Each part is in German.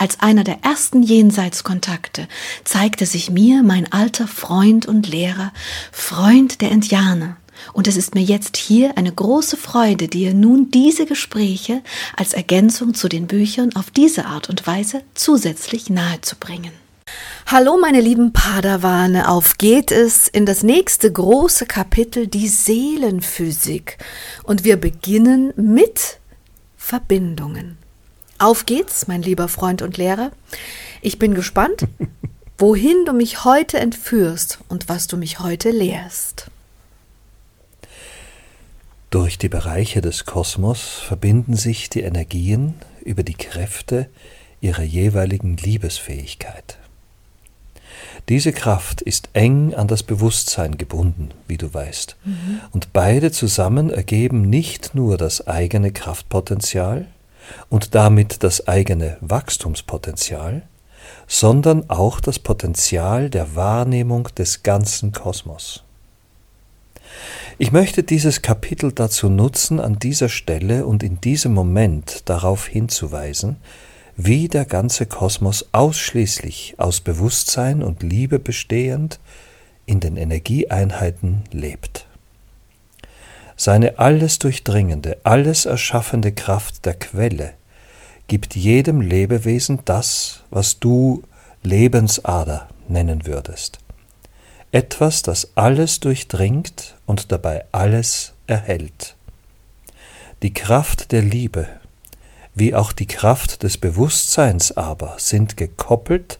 Als einer der ersten Jenseitskontakte zeigte sich mir mein alter Freund und Lehrer, Freund der Indianer, und es ist mir jetzt hier eine große Freude, dir nun diese Gespräche als Ergänzung zu den Büchern auf diese Art und Weise zusätzlich nahezubringen. Hallo meine lieben Padawane, auf geht es in das nächste große Kapitel, die Seelenphysik. Und wir beginnen mit Verbindungen. Auf geht's, mein lieber Freund und Lehrer. Ich bin gespannt, wohin du mich heute entführst und was du mich heute lehrst. Durch die Bereiche des Kosmos verbinden sich die Energien über die Kräfte ihrer jeweiligen Liebesfähigkeit. Diese Kraft ist eng an das Bewusstsein gebunden, wie du weißt, mhm. und beide zusammen ergeben nicht nur das eigene Kraftpotenzial und damit das eigene Wachstumspotenzial, sondern auch das Potenzial der Wahrnehmung des ganzen Kosmos. Ich möchte dieses Kapitel dazu nutzen, an dieser Stelle und in diesem Moment darauf hinzuweisen, wie der ganze Kosmos ausschließlich aus Bewusstsein und Liebe bestehend in den Energieeinheiten lebt. Seine alles durchdringende, alles erschaffende Kraft der Quelle gibt jedem Lebewesen das, was du Lebensader nennen würdest etwas, das alles durchdringt und dabei alles erhält. Die Kraft der Liebe, wie auch die Kraft des Bewusstseins aber, sind gekoppelt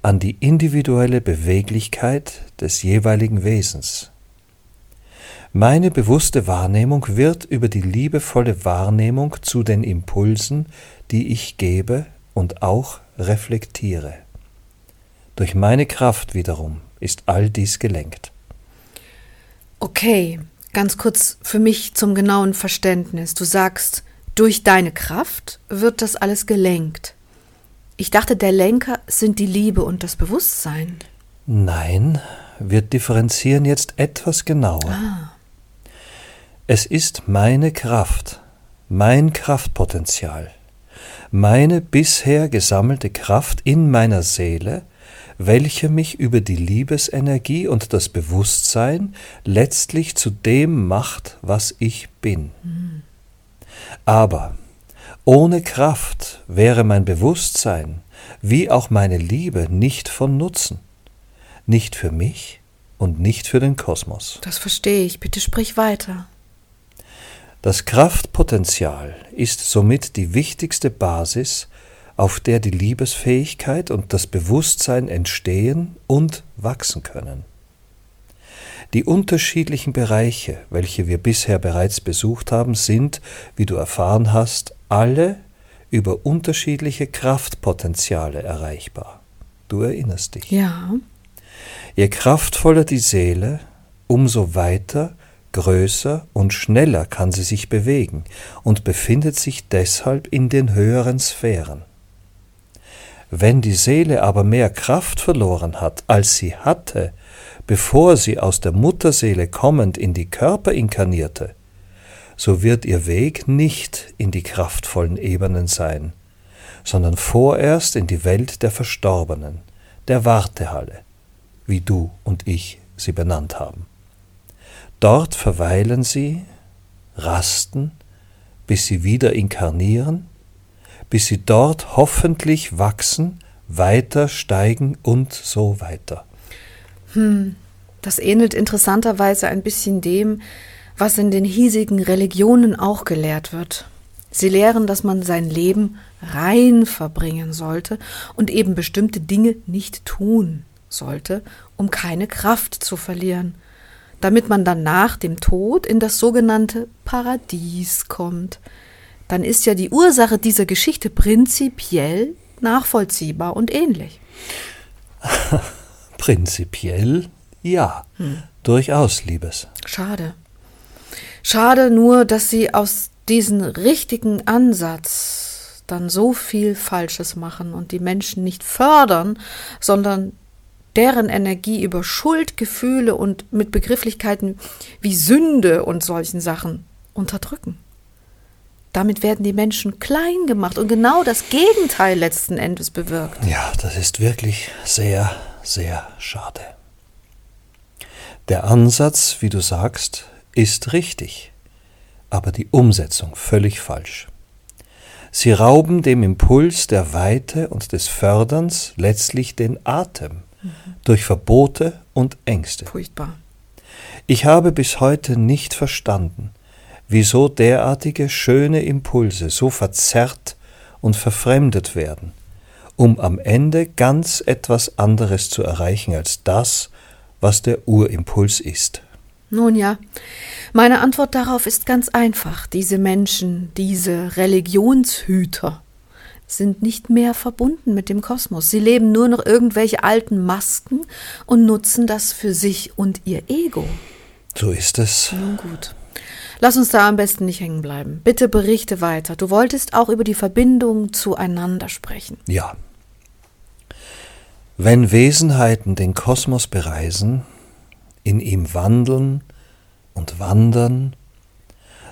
an die individuelle Beweglichkeit des jeweiligen Wesens. Meine bewusste Wahrnehmung wird über die liebevolle Wahrnehmung zu den Impulsen, die ich gebe und auch reflektiere. Durch meine Kraft wiederum ist all dies gelenkt. Okay, ganz kurz für mich zum genauen Verständnis. Du sagst, durch deine Kraft wird das alles gelenkt. Ich dachte, der Lenker sind die Liebe und das Bewusstsein. Nein, wir differenzieren jetzt etwas genauer. Ah. Es ist meine Kraft, mein Kraftpotenzial, meine bisher gesammelte Kraft in meiner Seele, welche mich über die Liebesenergie und das Bewusstsein letztlich zu dem macht, was ich bin. Aber ohne Kraft wäre mein Bewusstsein wie auch meine Liebe nicht von Nutzen, nicht für mich und nicht für den Kosmos. Das verstehe ich, bitte sprich weiter. Das Kraftpotenzial ist somit die wichtigste Basis auf der die Liebesfähigkeit und das Bewusstsein entstehen und wachsen können. Die unterschiedlichen Bereiche, welche wir bisher bereits besucht haben, sind, wie du erfahren hast, alle über unterschiedliche Kraftpotenziale erreichbar. Du erinnerst dich. Ja. Je kraftvoller die Seele, umso weiter, größer und schneller kann sie sich bewegen und befindet sich deshalb in den höheren Sphären. Wenn die Seele aber mehr Kraft verloren hat, als sie hatte, bevor sie aus der Mutterseele kommend in die Körper inkarnierte, so wird ihr Weg nicht in die kraftvollen Ebenen sein, sondern vorerst in die Welt der Verstorbenen, der Wartehalle, wie du und ich sie benannt haben. Dort verweilen sie, rasten, bis sie wieder inkarnieren bis sie dort hoffentlich wachsen, weiter steigen und so weiter. Hm, das ähnelt interessanterweise ein bisschen dem, was in den hiesigen Religionen auch gelehrt wird. Sie lehren, dass man sein Leben rein verbringen sollte und eben bestimmte Dinge nicht tun sollte, um keine Kraft zu verlieren, damit man dann nach dem Tod in das sogenannte Paradies kommt, dann ist ja die Ursache dieser Geschichte prinzipiell nachvollziehbar und ähnlich. Prinzipiell ja. Hm. Durchaus, Liebes. Schade. Schade nur, dass sie aus diesem richtigen Ansatz dann so viel Falsches machen und die Menschen nicht fördern, sondern deren Energie über Schuldgefühle und mit Begrifflichkeiten wie Sünde und solchen Sachen unterdrücken. Damit werden die Menschen klein gemacht und genau das Gegenteil letzten Endes bewirkt. Ja, das ist wirklich sehr, sehr schade. Der Ansatz, wie du sagst, ist richtig, aber die Umsetzung völlig falsch. Sie rauben dem Impuls der Weite und des Förderns letztlich den Atem. Durch Verbote und Ängste. Furchtbar. Ich habe bis heute nicht verstanden, wieso derartige schöne Impulse so verzerrt und verfremdet werden, um am Ende ganz etwas anderes zu erreichen als das, was der Urimpuls ist. Nun ja, meine Antwort darauf ist ganz einfach. Diese Menschen, diese Religionshüter, sind nicht mehr verbunden mit dem Kosmos. Sie leben nur noch irgendwelche alten Masken und nutzen das für sich und ihr Ego. So ist es. Nun gut. Lass uns da am besten nicht hängen bleiben. Bitte berichte weiter. Du wolltest auch über die Verbindung zueinander sprechen. Ja. Wenn Wesenheiten den Kosmos bereisen, in ihm wandeln und wandern,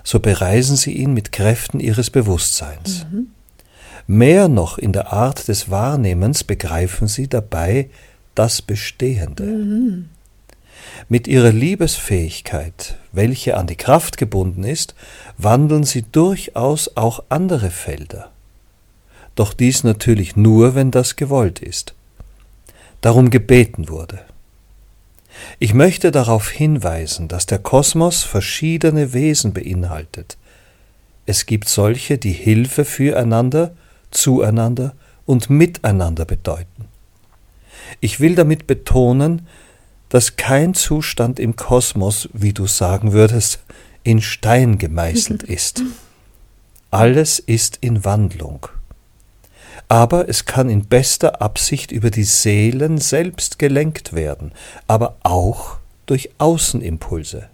so bereisen sie ihn mit Kräften ihres Bewusstseins. Mhm. Mehr noch in der Art des Wahrnehmens begreifen sie dabei das Bestehende. Mhm. Mit ihrer Liebesfähigkeit, welche an die Kraft gebunden ist, wandeln sie durchaus auch andere Felder. Doch dies natürlich nur, wenn das gewollt ist, darum gebeten wurde. Ich möchte darauf hinweisen, dass der Kosmos verschiedene Wesen beinhaltet. Es gibt solche, die Hilfe füreinander, zueinander und miteinander bedeuten. Ich will damit betonen, dass kein Zustand im Kosmos, wie du sagen würdest, in Stein gemeißelt ist. Alles ist in Wandlung. Aber es kann in bester Absicht über die Seelen selbst gelenkt werden, aber auch durch Außenimpulse.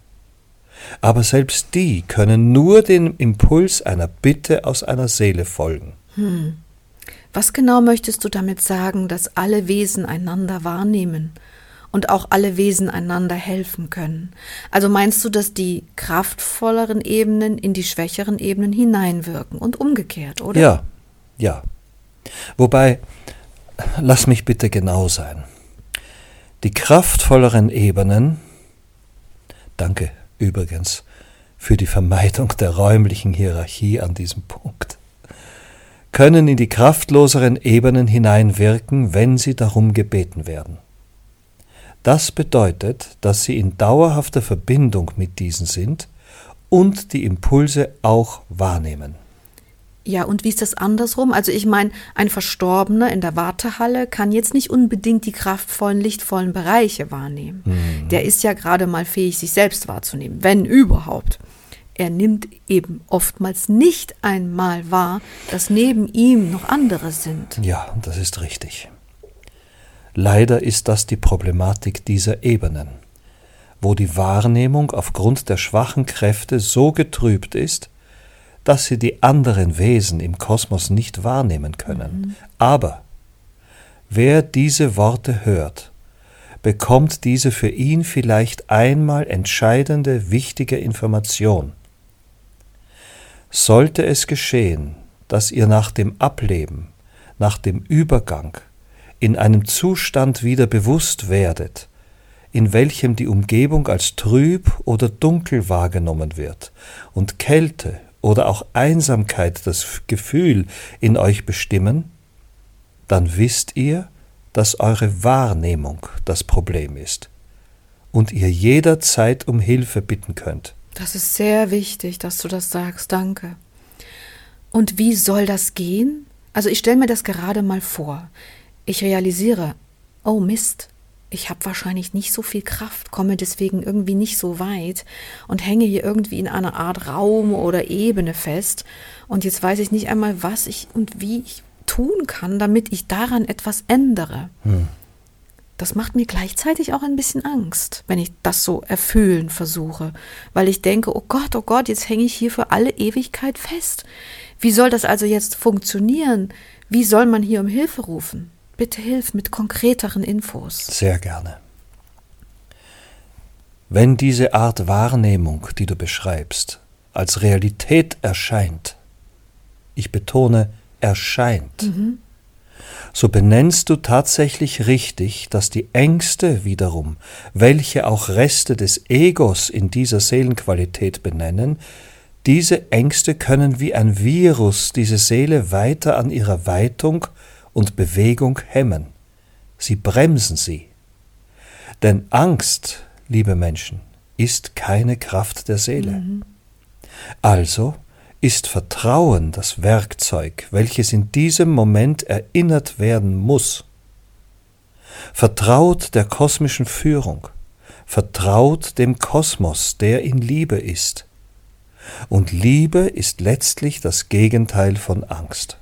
Aber selbst die können nur dem Impuls einer Bitte aus einer Seele folgen. Hm. Was genau möchtest du damit sagen, dass alle Wesen einander wahrnehmen und auch alle Wesen einander helfen können. Also meinst du, dass die kraftvolleren Ebenen in die schwächeren Ebenen hineinwirken und umgekehrt, oder? Ja, ja. Wobei, lass mich bitte genau sein. Die kraftvolleren Ebenen, danke übrigens für die Vermeidung der räumlichen Hierarchie an diesem Punkt, können in die kraftloseren Ebenen hineinwirken, wenn sie darum gebeten werden. Das bedeutet, dass sie in dauerhafter Verbindung mit diesen sind und die Impulse auch wahrnehmen. Ja, und wie ist das andersrum? Also ich meine, ein Verstorbener in der Wartehalle kann jetzt nicht unbedingt die kraftvollen, lichtvollen Bereiche wahrnehmen. Mhm. Der ist ja gerade mal fähig, sich selbst wahrzunehmen, wenn überhaupt. Er nimmt eben oftmals nicht einmal wahr, dass neben ihm noch andere sind. Ja, das ist richtig. Leider ist das die Problematik dieser Ebenen, wo die Wahrnehmung aufgrund der schwachen Kräfte so getrübt ist, dass sie die anderen Wesen im Kosmos nicht wahrnehmen können. Mhm. Aber wer diese Worte hört, bekommt diese für ihn vielleicht einmal entscheidende, wichtige Information. Sollte es geschehen, dass ihr nach dem Ableben, nach dem Übergang, in einem Zustand wieder bewusst werdet, in welchem die Umgebung als trüb oder dunkel wahrgenommen wird und Kälte oder auch Einsamkeit das Gefühl in euch bestimmen, dann wisst ihr, dass eure Wahrnehmung das Problem ist und ihr jederzeit um Hilfe bitten könnt. Das ist sehr wichtig, dass du das sagst, danke. Und wie soll das gehen? Also ich stelle mir das gerade mal vor. Ich realisiere, oh Mist, ich habe wahrscheinlich nicht so viel Kraft, komme deswegen irgendwie nicht so weit und hänge hier irgendwie in einer Art Raum oder Ebene fest. Und jetzt weiß ich nicht einmal, was ich und wie ich tun kann, damit ich daran etwas ändere. Hm. Das macht mir gleichzeitig auch ein bisschen Angst, wenn ich das so erfüllen versuche, weil ich denke, oh Gott, oh Gott, jetzt hänge ich hier für alle Ewigkeit fest. Wie soll das also jetzt funktionieren? Wie soll man hier um Hilfe rufen? Bitte hilf mit konkreteren Infos. Sehr gerne. Wenn diese Art Wahrnehmung, die du beschreibst, als Realität erscheint, ich betone erscheint, mhm so benennst du tatsächlich richtig, dass die Ängste wiederum, welche auch Reste des Egos in dieser Seelenqualität benennen, diese Ängste können wie ein Virus diese Seele weiter an ihrer Weitung und Bewegung hemmen. Sie bremsen sie. Denn Angst, liebe Menschen, ist keine Kraft der Seele. Mhm. Also ist Vertrauen das Werkzeug, welches in diesem Moment erinnert werden muss. Vertraut der kosmischen Führung, vertraut dem Kosmos, der in Liebe ist. Und Liebe ist letztlich das Gegenteil von Angst.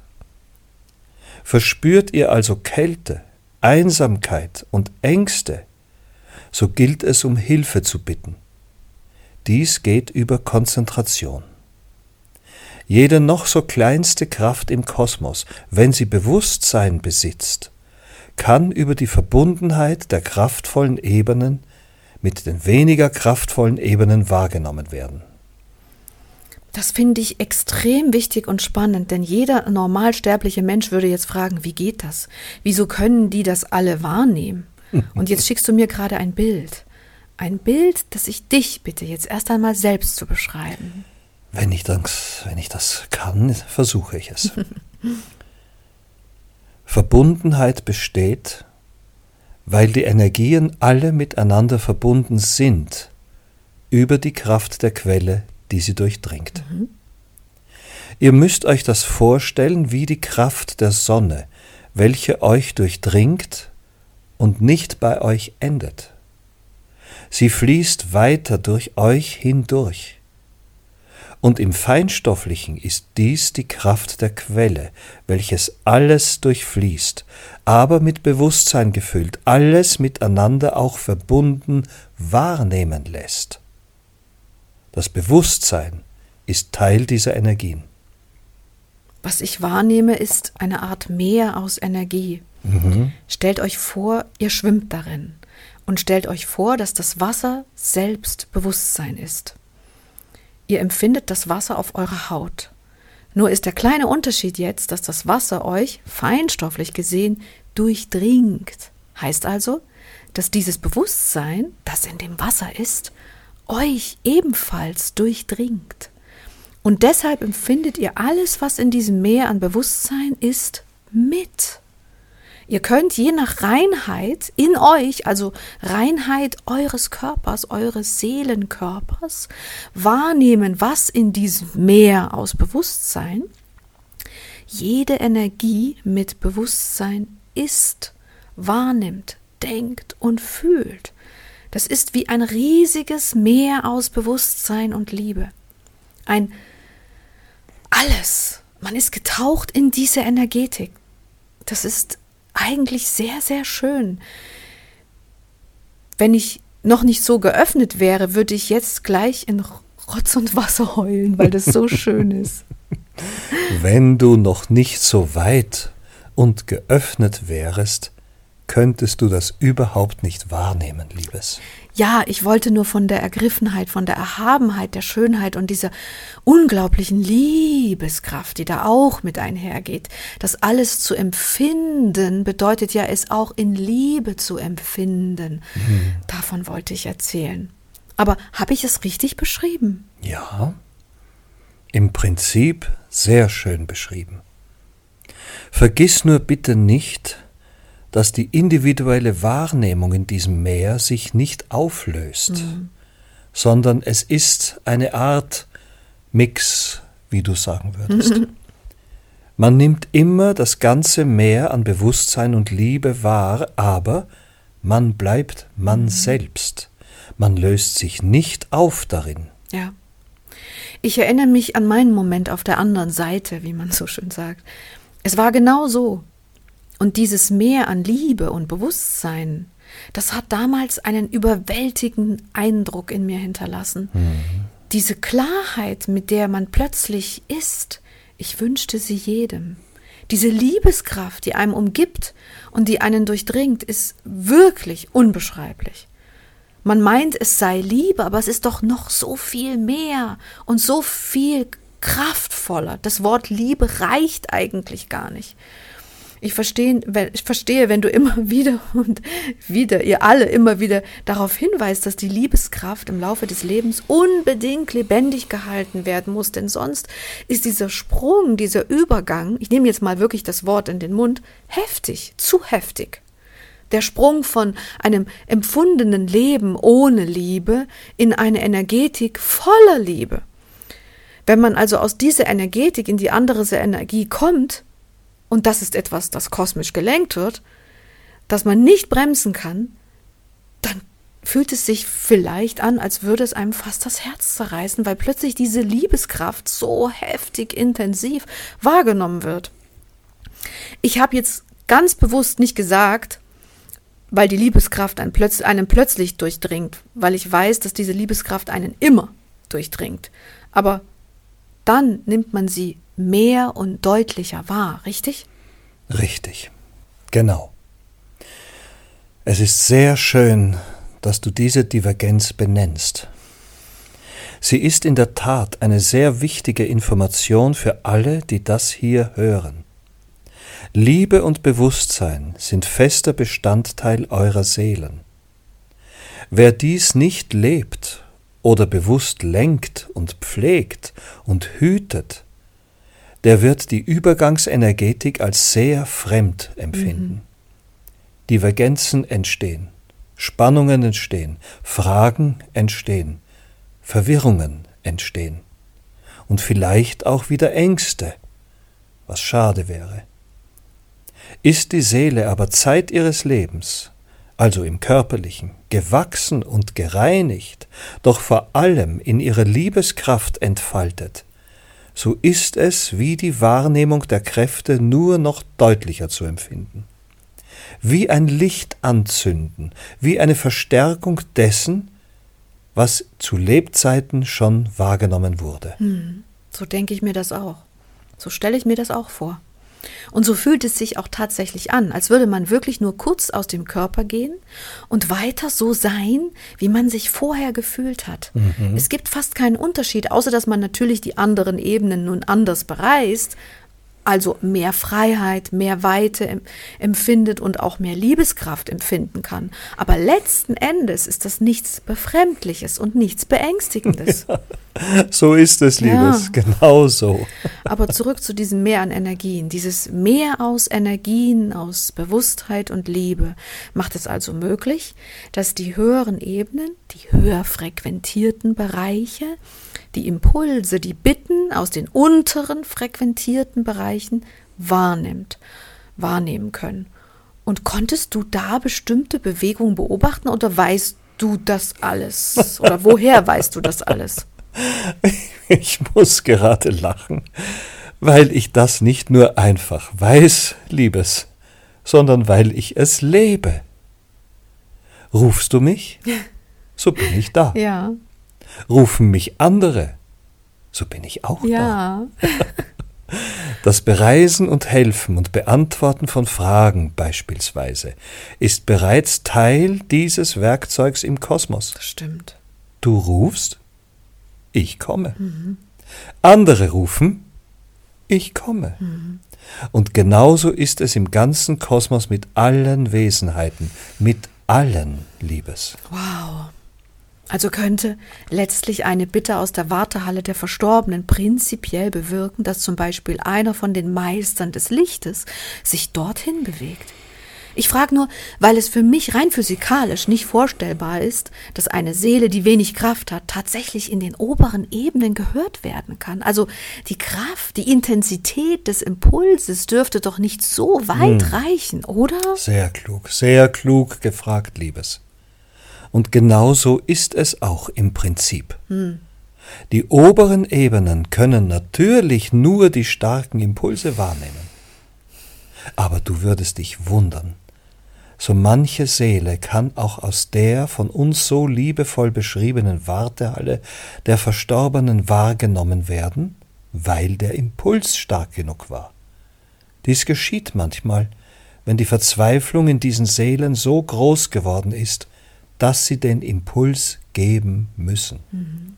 Verspürt ihr also Kälte, Einsamkeit und Ängste, so gilt es um Hilfe zu bitten. Dies geht über Konzentration. Jede noch so kleinste Kraft im Kosmos, wenn sie Bewusstsein besitzt, kann über die Verbundenheit der kraftvollen Ebenen mit den weniger kraftvollen Ebenen wahrgenommen werden. Das finde ich extrem wichtig und spannend, denn jeder normalsterbliche Mensch würde jetzt fragen, wie geht das? Wieso können die das alle wahrnehmen? Und jetzt schickst du mir gerade ein Bild. Ein Bild, das ich dich bitte jetzt erst einmal selbst zu beschreiben. Wenn ich das, wenn ich das kann, versuche ich es. Verbundenheit besteht, weil die Energien alle miteinander verbunden sind, über die Kraft der Quelle, die sie durchdringt. Mhm. Ihr müsst euch das vorstellen wie die Kraft der Sonne, welche euch durchdringt und nicht bei euch endet. Sie fließt weiter durch euch hindurch. Und im Feinstofflichen ist dies die Kraft der Quelle, welches alles durchfließt, aber mit Bewusstsein gefüllt, alles miteinander auch verbunden wahrnehmen lässt. Das Bewusstsein ist Teil dieser Energien. Was ich wahrnehme, ist eine Art Meer aus Energie. Mhm. Stellt euch vor, ihr schwimmt darin und stellt euch vor, dass das Wasser selbst Bewusstsein ist. Ihr empfindet das Wasser auf eurer Haut. Nur ist der kleine Unterschied jetzt, dass das Wasser euch, feinstofflich gesehen, durchdringt. Heißt also, dass dieses Bewusstsein, das in dem Wasser ist, euch ebenfalls durchdringt. Und deshalb empfindet ihr alles, was in diesem Meer an Bewusstsein ist, mit. Ihr könnt je nach Reinheit in euch, also Reinheit eures Körpers, eures Seelenkörpers, wahrnehmen, was in diesem Meer aus Bewusstsein jede Energie mit Bewusstsein ist, wahrnimmt, denkt und fühlt. Das ist wie ein riesiges Meer aus Bewusstsein und Liebe. Ein alles. Man ist getaucht in diese Energetik. Das ist eigentlich sehr, sehr schön. Wenn ich noch nicht so geöffnet wäre, würde ich jetzt gleich in Rotz und Wasser heulen, weil das so schön ist. Wenn du noch nicht so weit und geöffnet wärest, könntest du das überhaupt nicht wahrnehmen, Liebes. Ja, ich wollte nur von der Ergriffenheit, von der Erhabenheit, der Schönheit und dieser unglaublichen Liebeskraft, die da auch mit einhergeht. Das alles zu empfinden bedeutet ja, es auch in Liebe zu empfinden. Mhm. Davon wollte ich erzählen. Aber habe ich es richtig beschrieben? Ja, im Prinzip sehr schön beschrieben. Vergiss nur bitte nicht, dass die individuelle Wahrnehmung in diesem Meer sich nicht auflöst, mhm. sondern es ist eine Art Mix, wie du sagen würdest. Man nimmt immer das ganze Meer an Bewusstsein und Liebe wahr, aber man bleibt man mhm. selbst. Man löst sich nicht auf darin. Ja. Ich erinnere mich an meinen Moment auf der anderen Seite, wie man so schön sagt. Es war genau so. Und dieses Meer an Liebe und Bewusstsein, das hat damals einen überwältigenden Eindruck in mir hinterlassen. Mhm. Diese Klarheit, mit der man plötzlich ist, ich wünschte sie jedem. Diese Liebeskraft, die einem umgibt und die einen durchdringt, ist wirklich unbeschreiblich. Man meint, es sei Liebe, aber es ist doch noch so viel mehr und so viel kraftvoller. Das Wort Liebe reicht eigentlich gar nicht. Ich verstehe, wenn, ich verstehe, wenn du immer wieder und wieder, ihr alle immer wieder darauf hinweist, dass die Liebeskraft im Laufe des Lebens unbedingt lebendig gehalten werden muss, denn sonst ist dieser Sprung, dieser Übergang, ich nehme jetzt mal wirklich das Wort in den Mund, heftig, zu heftig. Der Sprung von einem empfundenen Leben ohne Liebe in eine Energetik voller Liebe. Wenn man also aus dieser Energetik in die andere Energie kommt, und das ist etwas, das kosmisch gelenkt wird, dass man nicht bremsen kann, dann fühlt es sich vielleicht an, als würde es einem fast das Herz zerreißen, weil plötzlich diese Liebeskraft so heftig intensiv wahrgenommen wird. Ich habe jetzt ganz bewusst nicht gesagt, weil die Liebeskraft einen, plötz einen plötzlich durchdringt, weil ich weiß, dass diese Liebeskraft einen immer durchdringt. Aber dann nimmt man sie mehr und deutlicher wahr, richtig? Richtig, genau. Es ist sehr schön, dass du diese Divergenz benennst. Sie ist in der Tat eine sehr wichtige Information für alle, die das hier hören. Liebe und Bewusstsein sind fester Bestandteil eurer Seelen. Wer dies nicht lebt oder bewusst lenkt und pflegt und hütet, der wird die Übergangsenergetik als sehr fremd empfinden. Mhm. Divergenzen entstehen, Spannungen entstehen, Fragen entstehen, Verwirrungen entstehen und vielleicht auch wieder Ängste, was schade wäre. Ist die Seele aber Zeit ihres Lebens also im körperlichen, gewachsen und gereinigt, doch vor allem in ihrer Liebeskraft entfaltet, so ist es wie die Wahrnehmung der Kräfte nur noch deutlicher zu empfinden. Wie ein Licht anzünden, wie eine Verstärkung dessen, was zu Lebzeiten schon wahrgenommen wurde. Hm, so denke ich mir das auch. So stelle ich mir das auch vor. Und so fühlt es sich auch tatsächlich an, als würde man wirklich nur kurz aus dem Körper gehen und weiter so sein, wie man sich vorher gefühlt hat. Mhm. Es gibt fast keinen Unterschied, außer dass man natürlich die anderen Ebenen nun anders bereist, also mehr Freiheit, mehr Weite empfindet und auch mehr Liebeskraft empfinden kann. Aber letzten Endes ist das nichts Befremdliches und nichts Beängstigendes. Ja, so ist es, Liebes, ja. genau so. Aber zurück zu diesem Meer an Energien. Dieses Meer aus Energien, aus Bewusstheit und Liebe macht es also möglich, dass die höheren Ebenen, die höher frequentierten Bereiche, die Impulse, die Bitten aus den unteren frequentierten Bereichen wahrnimmt, wahrnehmen können. Und konntest du da bestimmte Bewegungen beobachten oder weißt du das alles? Oder woher weißt du das alles? Ich muss gerade lachen, weil ich das nicht nur einfach weiß, Liebes, sondern weil ich es lebe. Rufst du mich? So bin ich da. Ja. Rufen mich andere, so bin ich auch ja. da. Das Bereisen und Helfen und Beantworten von Fragen beispielsweise ist bereits Teil dieses Werkzeugs im Kosmos. Das stimmt. Du rufst, ich komme. Mhm. Andere rufen, ich komme. Mhm. Und genauso ist es im ganzen Kosmos mit allen Wesenheiten, mit allen Liebes. Wow. Also könnte letztlich eine Bitte aus der Wartehalle der Verstorbenen prinzipiell bewirken, dass zum Beispiel einer von den Meistern des Lichtes sich dorthin bewegt. Ich frage nur, weil es für mich rein physikalisch nicht vorstellbar ist, dass eine Seele, die wenig Kraft hat, tatsächlich in den oberen Ebenen gehört werden kann. Also die Kraft, die Intensität des Impulses dürfte doch nicht so weit hm. reichen, oder? Sehr klug, sehr klug gefragt, Liebes. Und genauso ist es auch im Prinzip. Hm. Die oberen Ebenen können natürlich nur die starken Impulse wahrnehmen. Aber du würdest dich wundern. so manche Seele kann auch aus der von uns so liebevoll beschriebenen Wartehalle der Verstorbenen wahrgenommen werden, weil der Impuls stark genug war. Dies geschieht manchmal, wenn die Verzweiflung in diesen Seelen so groß geworden ist, dass sie den Impuls geben müssen. Mhm.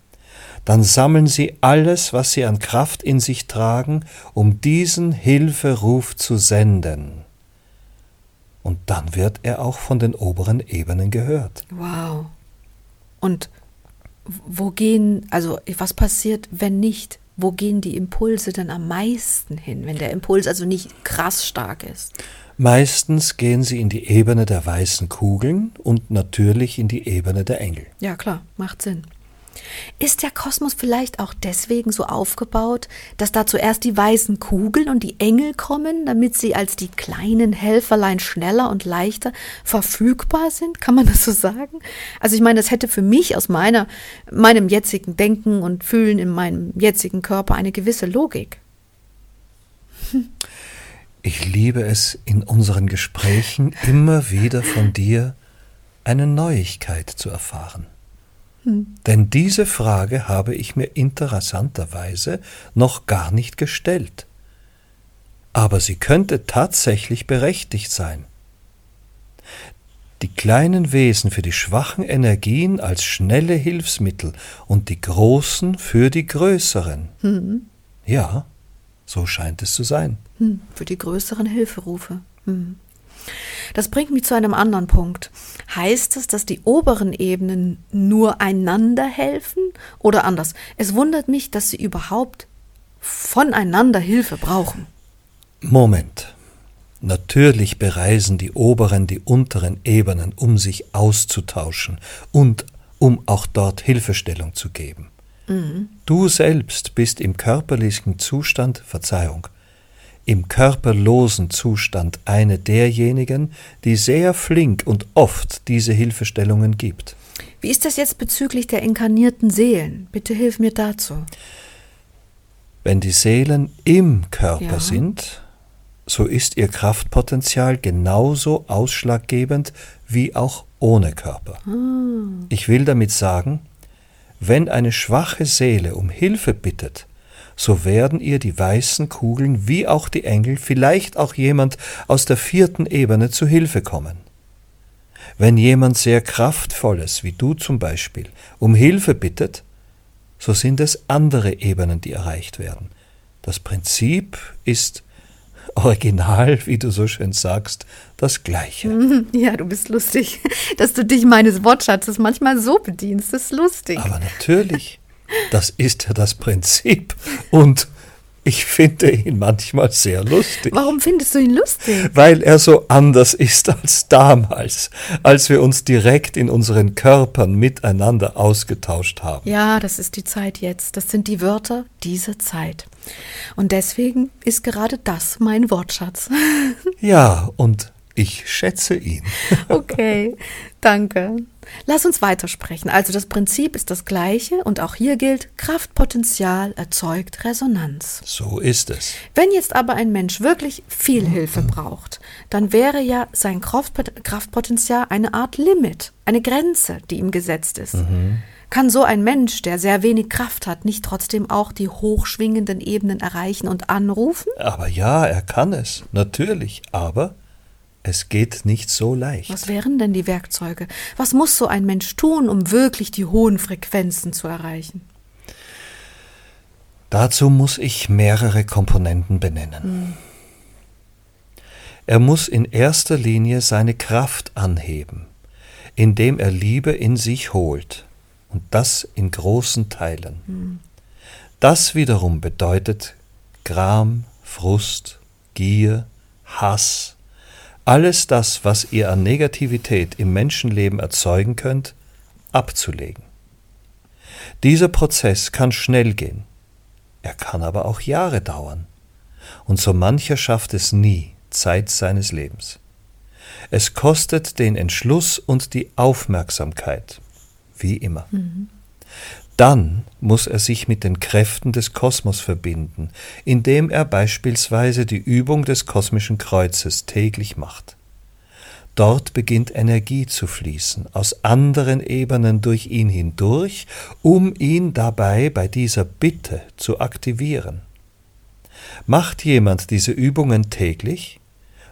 Dann sammeln sie alles, was sie an Kraft in sich tragen, um diesen Hilferuf zu senden. Und dann wird er auch von den oberen Ebenen gehört. Wow. Und wo gehen, also was passiert, wenn nicht? Wo gehen die Impulse denn am meisten hin, wenn der Impuls also nicht krass stark ist? Meistens gehen sie in die Ebene der weißen Kugeln und natürlich in die Ebene der Engel. Ja, klar, macht Sinn. Ist der Kosmos vielleicht auch deswegen so aufgebaut, dass da zuerst die weißen Kugeln und die Engel kommen, damit sie als die kleinen Helferlein schneller und leichter verfügbar sind? Kann man das so sagen? Also ich meine, das hätte für mich aus meiner, meinem jetzigen Denken und Fühlen in meinem jetzigen Körper eine gewisse Logik. Ich liebe es, in unseren Gesprächen immer wieder von dir eine Neuigkeit zu erfahren. Hm. Denn diese Frage habe ich mir interessanterweise noch gar nicht gestellt. Aber sie könnte tatsächlich berechtigt sein. Die kleinen Wesen für die schwachen Energien als schnelle Hilfsmittel und die großen für die größeren. Hm. Ja, so scheint es zu sein. Hm, für die größeren Hilferufe. Hm. Das bringt mich zu einem anderen Punkt. Heißt es, dass die oberen Ebenen nur einander helfen? Oder anders? Es wundert mich, dass sie überhaupt voneinander Hilfe brauchen. Moment. Natürlich bereisen die oberen die unteren Ebenen, um sich auszutauschen und um auch dort Hilfestellung zu geben. Mhm. Du selbst bist im körperlichen Zustand, Verzeihung, im körperlosen Zustand eine derjenigen, die sehr flink und oft diese Hilfestellungen gibt. Wie ist das jetzt bezüglich der inkarnierten Seelen? Bitte hilf mir dazu. Wenn die Seelen im Körper ja. sind, so ist ihr Kraftpotenzial genauso ausschlaggebend wie auch ohne Körper. Ah. Ich will damit sagen, wenn eine schwache Seele um Hilfe bittet, so werden ihr die weißen Kugeln wie auch die Engel, vielleicht auch jemand aus der vierten Ebene zu Hilfe kommen. Wenn jemand sehr kraftvolles, wie du zum Beispiel, um Hilfe bittet, so sind es andere Ebenen, die erreicht werden. Das Prinzip ist original, wie du so schön sagst, das Gleiche. Ja, du bist lustig, dass du dich meines Wortschatzes manchmal so bedienst. Das ist lustig. Aber natürlich. Das ist ja das Prinzip. Und ich finde ihn manchmal sehr lustig. Warum findest du ihn lustig? Weil er so anders ist als damals, als wir uns direkt in unseren Körpern miteinander ausgetauscht haben. Ja, das ist die Zeit jetzt. Das sind die Wörter diese Zeit. Und deswegen ist gerade das mein Wortschatz. Ja, und ich schätze ihn. Okay, danke. Lass uns weitersprechen. Also das Prinzip ist das gleiche und auch hier gilt, Kraftpotenzial erzeugt Resonanz. So ist es. Wenn jetzt aber ein Mensch wirklich viel Hilfe braucht, dann wäre ja sein Kraftpotenzial eine Art Limit, eine Grenze, die ihm gesetzt ist. Mhm. Kann so ein Mensch, der sehr wenig Kraft hat, nicht trotzdem auch die hochschwingenden Ebenen erreichen und anrufen? Aber ja, er kann es, natürlich. Aber es geht nicht so leicht. Was wären denn die Werkzeuge? Was muss so ein Mensch tun, um wirklich die hohen Frequenzen zu erreichen? Dazu muss ich mehrere Komponenten benennen. Hm. Er muss in erster Linie seine Kraft anheben, indem er Liebe in sich holt, und das in großen Teilen. Hm. Das wiederum bedeutet Gram, Frust, Gier, Hass, alles das, was ihr an Negativität im Menschenleben erzeugen könnt, abzulegen. Dieser Prozess kann schnell gehen, er kann aber auch Jahre dauern, und so mancher schafft es nie Zeit seines Lebens. Es kostet den Entschluss und die Aufmerksamkeit, wie immer. Mhm. Dann muss er sich mit den Kräften des Kosmos verbinden, indem er beispielsweise die Übung des kosmischen Kreuzes täglich macht. Dort beginnt Energie zu fließen, aus anderen Ebenen durch ihn hindurch, um ihn dabei bei dieser Bitte zu aktivieren. Macht jemand diese Übungen täglich,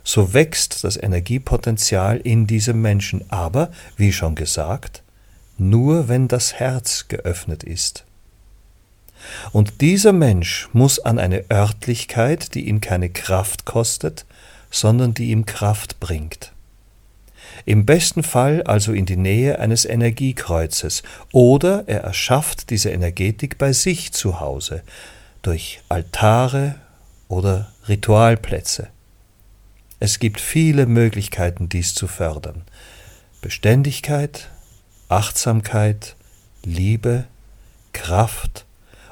so wächst das Energiepotenzial in diesem Menschen, aber, wie schon gesagt, nur wenn das Herz geöffnet ist. Und dieser Mensch muss an eine Örtlichkeit, die ihn keine Kraft kostet, sondern die ihm Kraft bringt. Im besten Fall also in die Nähe eines Energiekreuzes, oder er erschafft diese Energetik bei sich zu Hause, durch Altare oder Ritualplätze. Es gibt viele Möglichkeiten, dies zu fördern. Beständigkeit, Achtsamkeit, Liebe, Kraft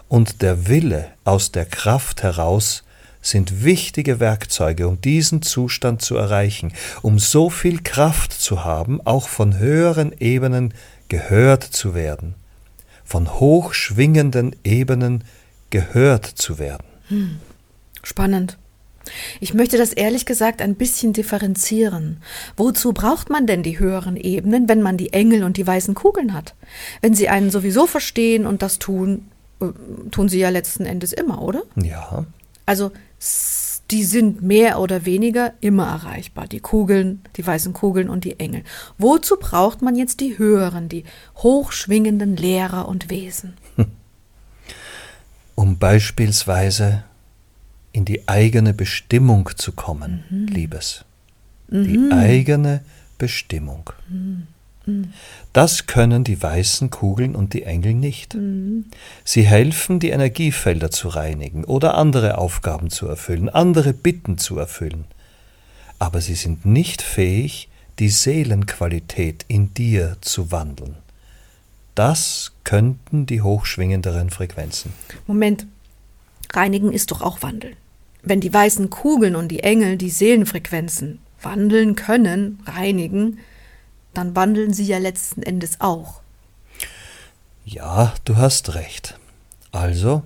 und der Wille aus der Kraft heraus sind wichtige Werkzeuge, um diesen Zustand zu erreichen, um so viel Kraft zu haben, auch von höheren Ebenen gehört zu werden, von hochschwingenden Ebenen gehört zu werden. Hm. Spannend. Ich möchte das ehrlich gesagt ein bisschen differenzieren. Wozu braucht man denn die höheren Ebenen, wenn man die Engel und die weißen Kugeln hat? Wenn sie einen sowieso verstehen und das tun, äh, tun sie ja letzten Endes immer, oder? Ja. Also die sind mehr oder weniger immer erreichbar. Die Kugeln, die weißen Kugeln und die Engel. Wozu braucht man jetzt die höheren, die hochschwingenden Lehrer und Wesen? Um beispielsweise in die eigene Bestimmung zu kommen, mhm. Liebes. Mhm. Die eigene Bestimmung. Mhm. Das können die weißen Kugeln und die Engel nicht. Mhm. Sie helfen, die Energiefelder zu reinigen oder andere Aufgaben zu erfüllen, andere Bitten zu erfüllen. Aber sie sind nicht fähig, die Seelenqualität in dir zu wandeln. Das könnten die hochschwingenderen Frequenzen. Moment, reinigen ist doch auch wandeln wenn die weißen Kugeln und die Engel die Seelenfrequenzen wandeln können, reinigen, dann wandeln sie ja letzten Endes auch. Ja, du hast recht. Also,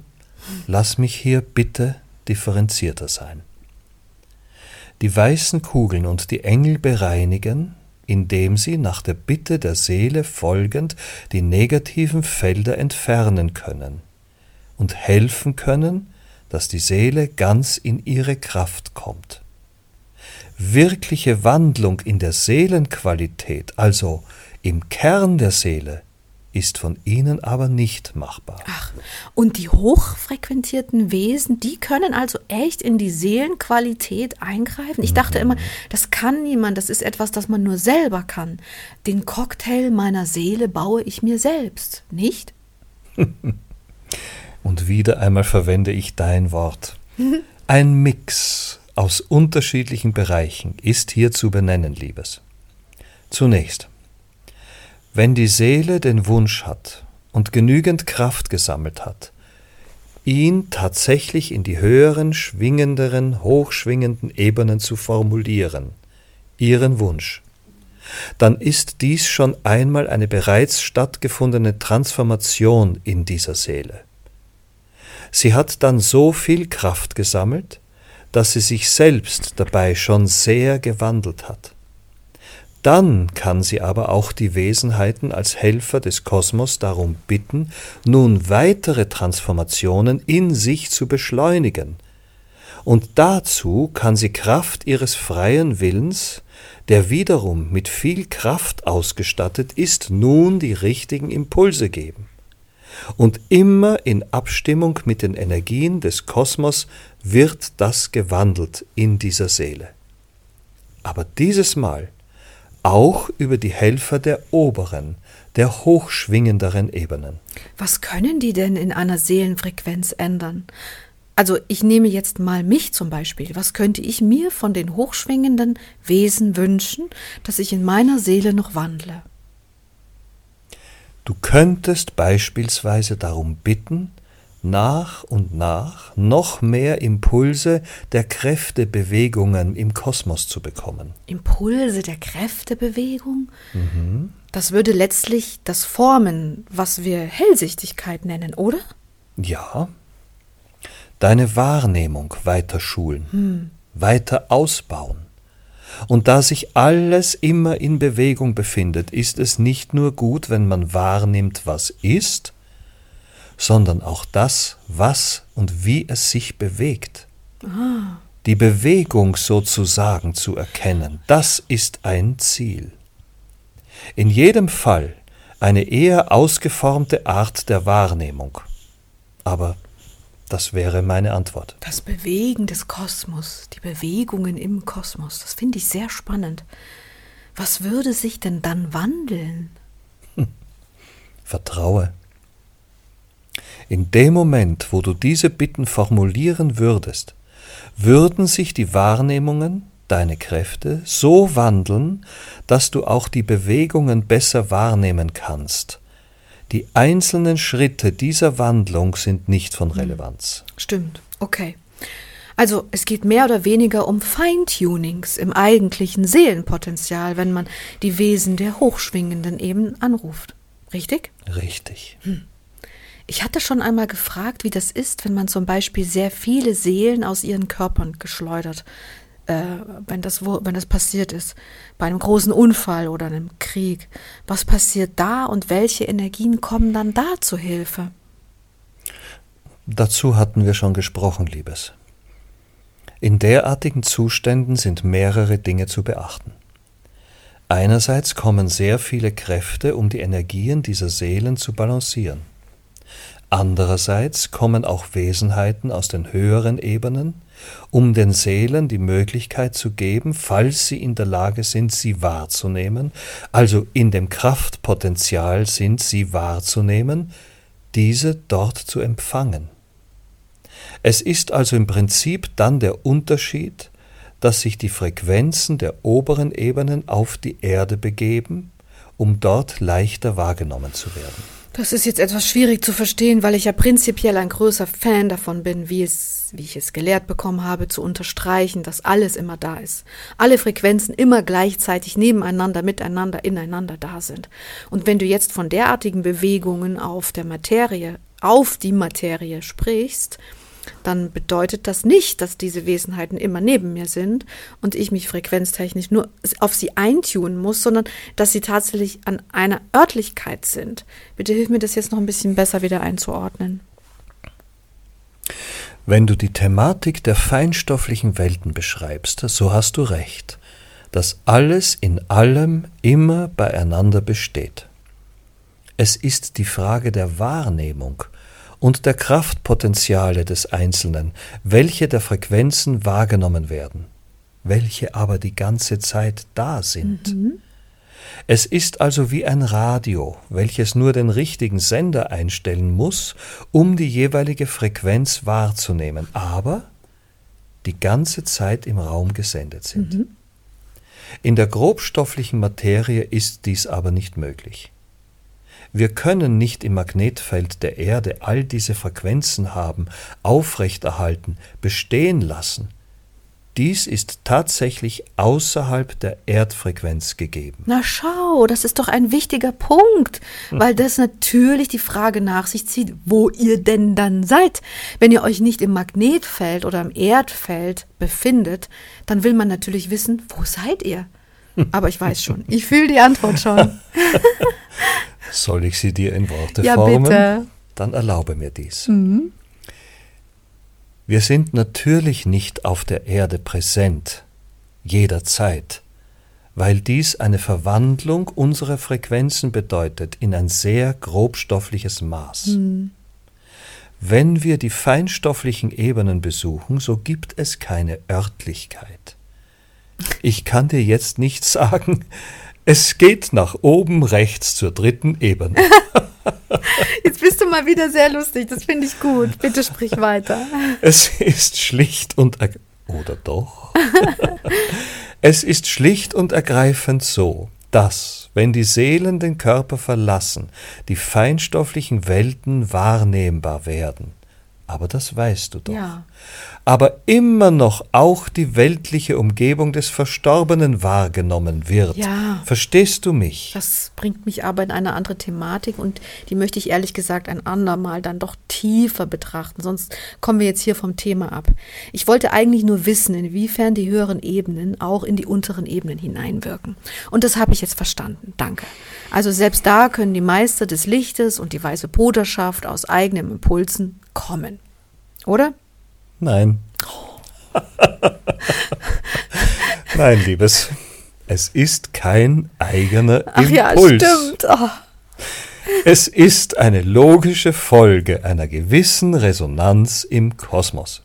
lass mich hier bitte differenzierter sein. Die weißen Kugeln und die Engel bereinigen, indem sie nach der Bitte der Seele folgend die negativen Felder entfernen können und helfen können, dass die Seele ganz in ihre Kraft kommt. Wirkliche Wandlung in der Seelenqualität, also im Kern der Seele, ist von ihnen aber nicht machbar. Ach, und die hochfrequentierten Wesen, die können also echt in die Seelenqualität eingreifen? Ich dachte mhm. immer, das kann niemand, das ist etwas, das man nur selber kann. Den Cocktail meiner Seele baue ich mir selbst, nicht? Und wieder einmal verwende ich dein Wort. Ein Mix aus unterschiedlichen Bereichen ist hier zu benennen, Liebes. Zunächst, wenn die Seele den Wunsch hat und genügend Kraft gesammelt hat, ihn tatsächlich in die höheren, schwingenderen, hochschwingenden Ebenen zu formulieren, ihren Wunsch, dann ist dies schon einmal eine bereits stattgefundene Transformation in dieser Seele. Sie hat dann so viel Kraft gesammelt, dass sie sich selbst dabei schon sehr gewandelt hat. Dann kann sie aber auch die Wesenheiten als Helfer des Kosmos darum bitten, nun weitere Transformationen in sich zu beschleunigen. Und dazu kann sie Kraft ihres freien Willens, der wiederum mit viel Kraft ausgestattet ist, nun die richtigen Impulse geben und immer in Abstimmung mit den Energien des Kosmos wird das gewandelt in dieser Seele. Aber dieses Mal auch über die Helfer der oberen, der hochschwingenderen Ebenen. Was können die denn in einer Seelenfrequenz ändern? Also ich nehme jetzt mal mich zum Beispiel. Was könnte ich mir von den hochschwingenden Wesen wünschen, dass ich in meiner Seele noch wandle? Du könntest beispielsweise darum bitten, nach und nach noch mehr Impulse der Kräftebewegungen im Kosmos zu bekommen. Impulse der Kräftebewegung? Mhm. Das würde letztlich das formen, was wir Hellsichtigkeit nennen, oder? Ja. Deine Wahrnehmung weiter schulen, hm. weiter ausbauen Und da sich alles immer in Bewegung befindet, ist es nicht nur gut, wenn man wahrnimmt, was ist, sondern auch das, was und wie es sich bewegt. Die Bewegung sozusagen zu erkennen, das ist ein Ziel. In jedem Fall eine eher ausgeformte Art der Wahrnehmung. Aber das wäre meine Antwort. Das Bewegen des Kosmos, die Bewegungen im Kosmos, das finde ich sehr spannend. Was würde sich denn dann wandeln? Hm. Vertraue. In dem Moment, wo du diese Bitten formulieren würdest, würden sich die Wahrnehmungen, deine Kräfte, so wandeln, dass du auch die Bewegungen besser wahrnehmen kannst die einzelnen Schritte dieser Wandlung sind nicht von hm. Relevanz. Stimmt, okay. Also es geht mehr oder weniger um Feintunings im eigentlichen Seelenpotenzial, wenn man die Wesen der Hochschwingenden eben anruft. Richtig? Richtig. Hm. Ich hatte schon einmal gefragt, wie das ist, wenn man zum Beispiel sehr viele Seelen aus ihren Körpern geschleudert äh, wenn, das, wenn das passiert ist, bei einem großen Unfall oder einem Krieg. Was passiert da und welche Energien kommen dann da zu Hilfe? Dazu hatten wir schon gesprochen, Liebes. In derartigen Zuständen sind mehrere Dinge zu beachten. Einerseits kommen sehr viele Kräfte, um die Energien dieser Seelen zu balancieren. Andererseits kommen auch Wesenheiten aus den höheren Ebenen, um den Seelen die Möglichkeit zu geben, falls sie in der Lage sind, sie wahrzunehmen, also in dem Kraftpotenzial sind, sie wahrzunehmen, diese dort zu empfangen. Es ist also im Prinzip dann der Unterschied, dass sich die Frequenzen der oberen Ebenen auf die Erde begeben, um dort leichter wahrgenommen zu werden. Das ist jetzt etwas schwierig zu verstehen, weil ich ja prinzipiell ein großer Fan davon bin, wie es, wie ich es gelehrt bekommen habe, zu unterstreichen, dass alles immer da ist. Alle Frequenzen immer gleichzeitig nebeneinander, miteinander, ineinander da sind. Und wenn du jetzt von derartigen Bewegungen auf der Materie, auf die Materie sprichst, dann bedeutet das nicht, dass diese Wesenheiten immer neben mir sind und ich mich frequenztechnisch nur auf sie eintunen muss, sondern dass sie tatsächlich an einer Örtlichkeit sind. Bitte hilf mir das jetzt noch ein bisschen besser wieder einzuordnen. Wenn du die Thematik der feinstofflichen Welten beschreibst, so hast du recht, dass alles in allem immer beieinander besteht. Es ist die Frage der Wahrnehmung, und der Kraftpotenziale des Einzelnen, welche der Frequenzen wahrgenommen werden, welche aber die ganze Zeit da sind. Mhm. Es ist also wie ein Radio, welches nur den richtigen Sender einstellen muss, um die jeweilige Frequenz wahrzunehmen, aber die ganze Zeit im Raum gesendet sind. Mhm. In der grobstofflichen Materie ist dies aber nicht möglich. Wir können nicht im Magnetfeld der Erde all diese Frequenzen haben, aufrechterhalten, bestehen lassen. Dies ist tatsächlich außerhalb der Erdfrequenz gegeben. Na schau, das ist doch ein wichtiger Punkt, weil das natürlich die Frage nach sich zieht, wo ihr denn dann seid. Wenn ihr euch nicht im Magnetfeld oder im Erdfeld befindet, dann will man natürlich wissen, wo seid ihr? Aber ich weiß schon, ich fühle die Antwort schon. Soll ich sie dir in Worte ja, formen? Bitte. Dann erlaube mir dies. Mhm. Wir sind natürlich nicht auf der Erde präsent, jederzeit, weil dies eine Verwandlung unserer Frequenzen bedeutet in ein sehr grobstoffliches Maß. Mhm. Wenn wir die feinstofflichen Ebenen besuchen, so gibt es keine Örtlichkeit. Ich kann dir jetzt nicht sagen, es geht nach oben rechts zur dritten Ebene. Jetzt bist du mal wieder sehr lustig, das finde ich gut. Bitte sprich weiter. Es ist schlicht und oder doch? es ist schlicht und ergreifend so, dass, wenn die Seelen den Körper verlassen, die feinstofflichen Welten wahrnehmbar werden. aber das weißt du doch. Ja. Aber immer noch auch die weltliche Umgebung des Verstorbenen wahrgenommen wird. Ja. Verstehst du mich? Das bringt mich aber in eine andere Thematik und die möchte ich ehrlich gesagt ein andermal dann doch tiefer betrachten. Sonst kommen wir jetzt hier vom Thema ab. Ich wollte eigentlich nur wissen, inwiefern die höheren Ebenen auch in die unteren Ebenen hineinwirken. Und das habe ich jetzt verstanden. Danke. Also selbst da können die Meister des Lichtes und die weiße Bruderschaft aus eigenen Impulsen kommen. Oder? Nein. Nein, Liebes. Es ist kein eigener Ach Impuls. ja, stimmt. Oh. Es ist eine logische Folge einer gewissen Resonanz im Kosmos.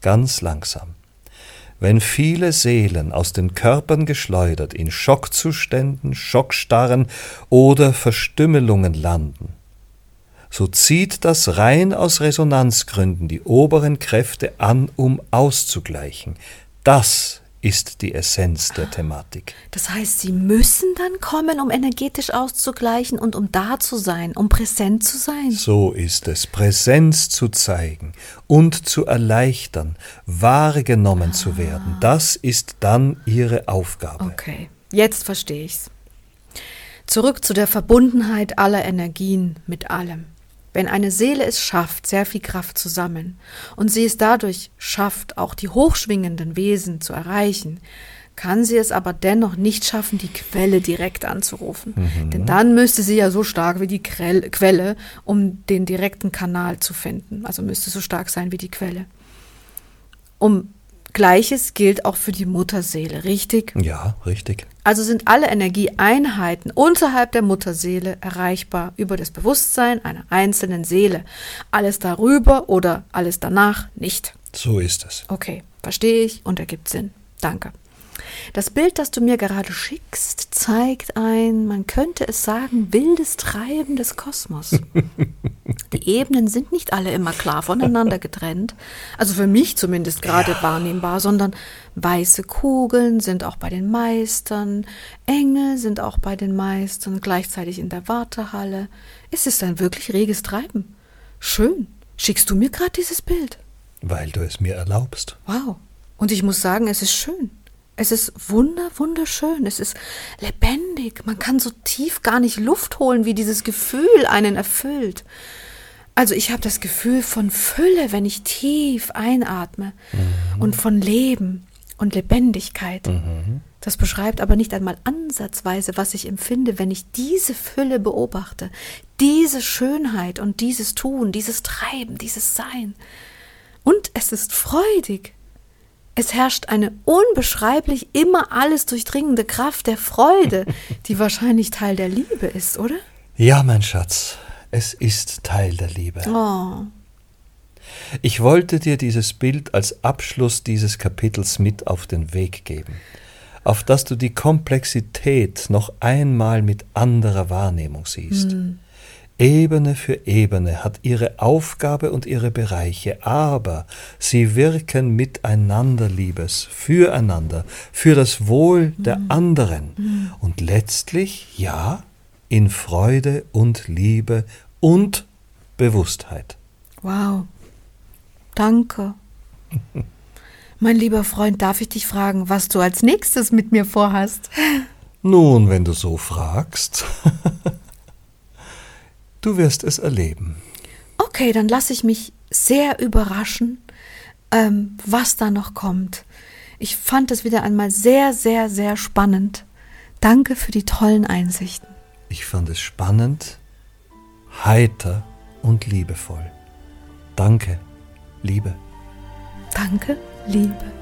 Ganz langsam. Wenn viele Seelen aus den Körpern geschleudert in Schockzuständen, Schockstarren oder Verstümmelungen landen, so zieht das rein aus Resonanzgründen die oberen Kräfte an, um auszugleichen. Das ist die Essenz der Thematik. Das heißt, sie müssen dann kommen, um energetisch auszugleichen und um da zu sein, um präsent zu sein. So ist es, Präsenz zu zeigen und zu erleichtern, wahrgenommen zu werden. Das ist dann ihre Aufgabe. Okay, jetzt verstehe ich's. Zurück zu der Verbundenheit aller Energien mit allem. Wenn eine Seele es schafft, sehr viel Kraft zu sammeln und sie es dadurch schafft, auch die hochschwingenden Wesen zu erreichen, kann sie es aber dennoch nicht schaffen, die Quelle direkt anzurufen. Denn dann müsste sie ja so stark wie die Krell Quelle, um den direkten Kanal zu finden. Also müsste so stark sein wie die Quelle. Um Gleiches gilt auch für die Mutterseele, richtig? Ja, richtig. Also sind alle Energieeinheiten unterhalb der Mutterseele erreichbar über das Bewusstsein einer einzelnen Seele. Alles darüber oder alles danach nicht. So ist es. Okay, verstehe ich und ergibt Sinn. Danke. Das Bild, das du mir gerade schickst, zeigt ein, man könnte es sagen, wildes Treiben des Kosmos. Die Ebenen sind nicht alle immer klar voneinander getrennt, also für mich zumindest gerade wahrnehmbar, sondern weiße Kugeln sind auch bei den Meistern, Engel sind auch bei den Meistern, gleichzeitig in der Wartehalle. Es ist ein wirklich reges Treiben. Schön. Schickst du mir gerade dieses Bild? Weil du es mir erlaubst. Wow. Und ich muss sagen, es ist schön. Es ist wunder, wunderschön. Es ist lebendig. Man kann so tief gar nicht Luft holen, wie dieses Gefühl einen erfüllt. Also ich habe das Gefühl von Fülle, wenn ich tief einatme und von Leben und Lebendigkeit. Das beschreibt aber nicht einmal ansatzweise, was ich empfinde, wenn ich diese Fülle beobachte, diese Schönheit und dieses Tun, dieses Treiben, dieses Sein. Und es ist freudig. Es herrscht eine unbeschreiblich immer alles durchdringende Kraft der Freude, die wahrscheinlich Teil der Liebe ist, oder? Ja, mein Schatz, es ist Teil der Liebe. Oh, Ich wollte dir dieses Bild als Abschluss dieses Kapitels mit auf den Weg geben, auf dass du die Komplexität noch einmal mit anderer Wahrnehmung siehst. Ebene für Ebene hat ihre Aufgabe und ihre Bereiche, aber sie wirken miteinander, Liebes, füreinander, für das Wohl der anderen und letztlich, ja, in Freude und Liebe und Bewusstheit. wow. Danke. Mein lieber Freund, darf ich dich fragen, was du als nächstes mit mir vorhast? Nun, wenn du so fragst, du wirst es erleben. Okay, dann lasse ich mich sehr überraschen, ähm, was da noch kommt. Ich fand es wieder einmal sehr, sehr, sehr spannend. Danke für die tollen Einsichten. Ich fand es spannend, heiter und liebevoll. Danke, Liebe. Danke, Liebe.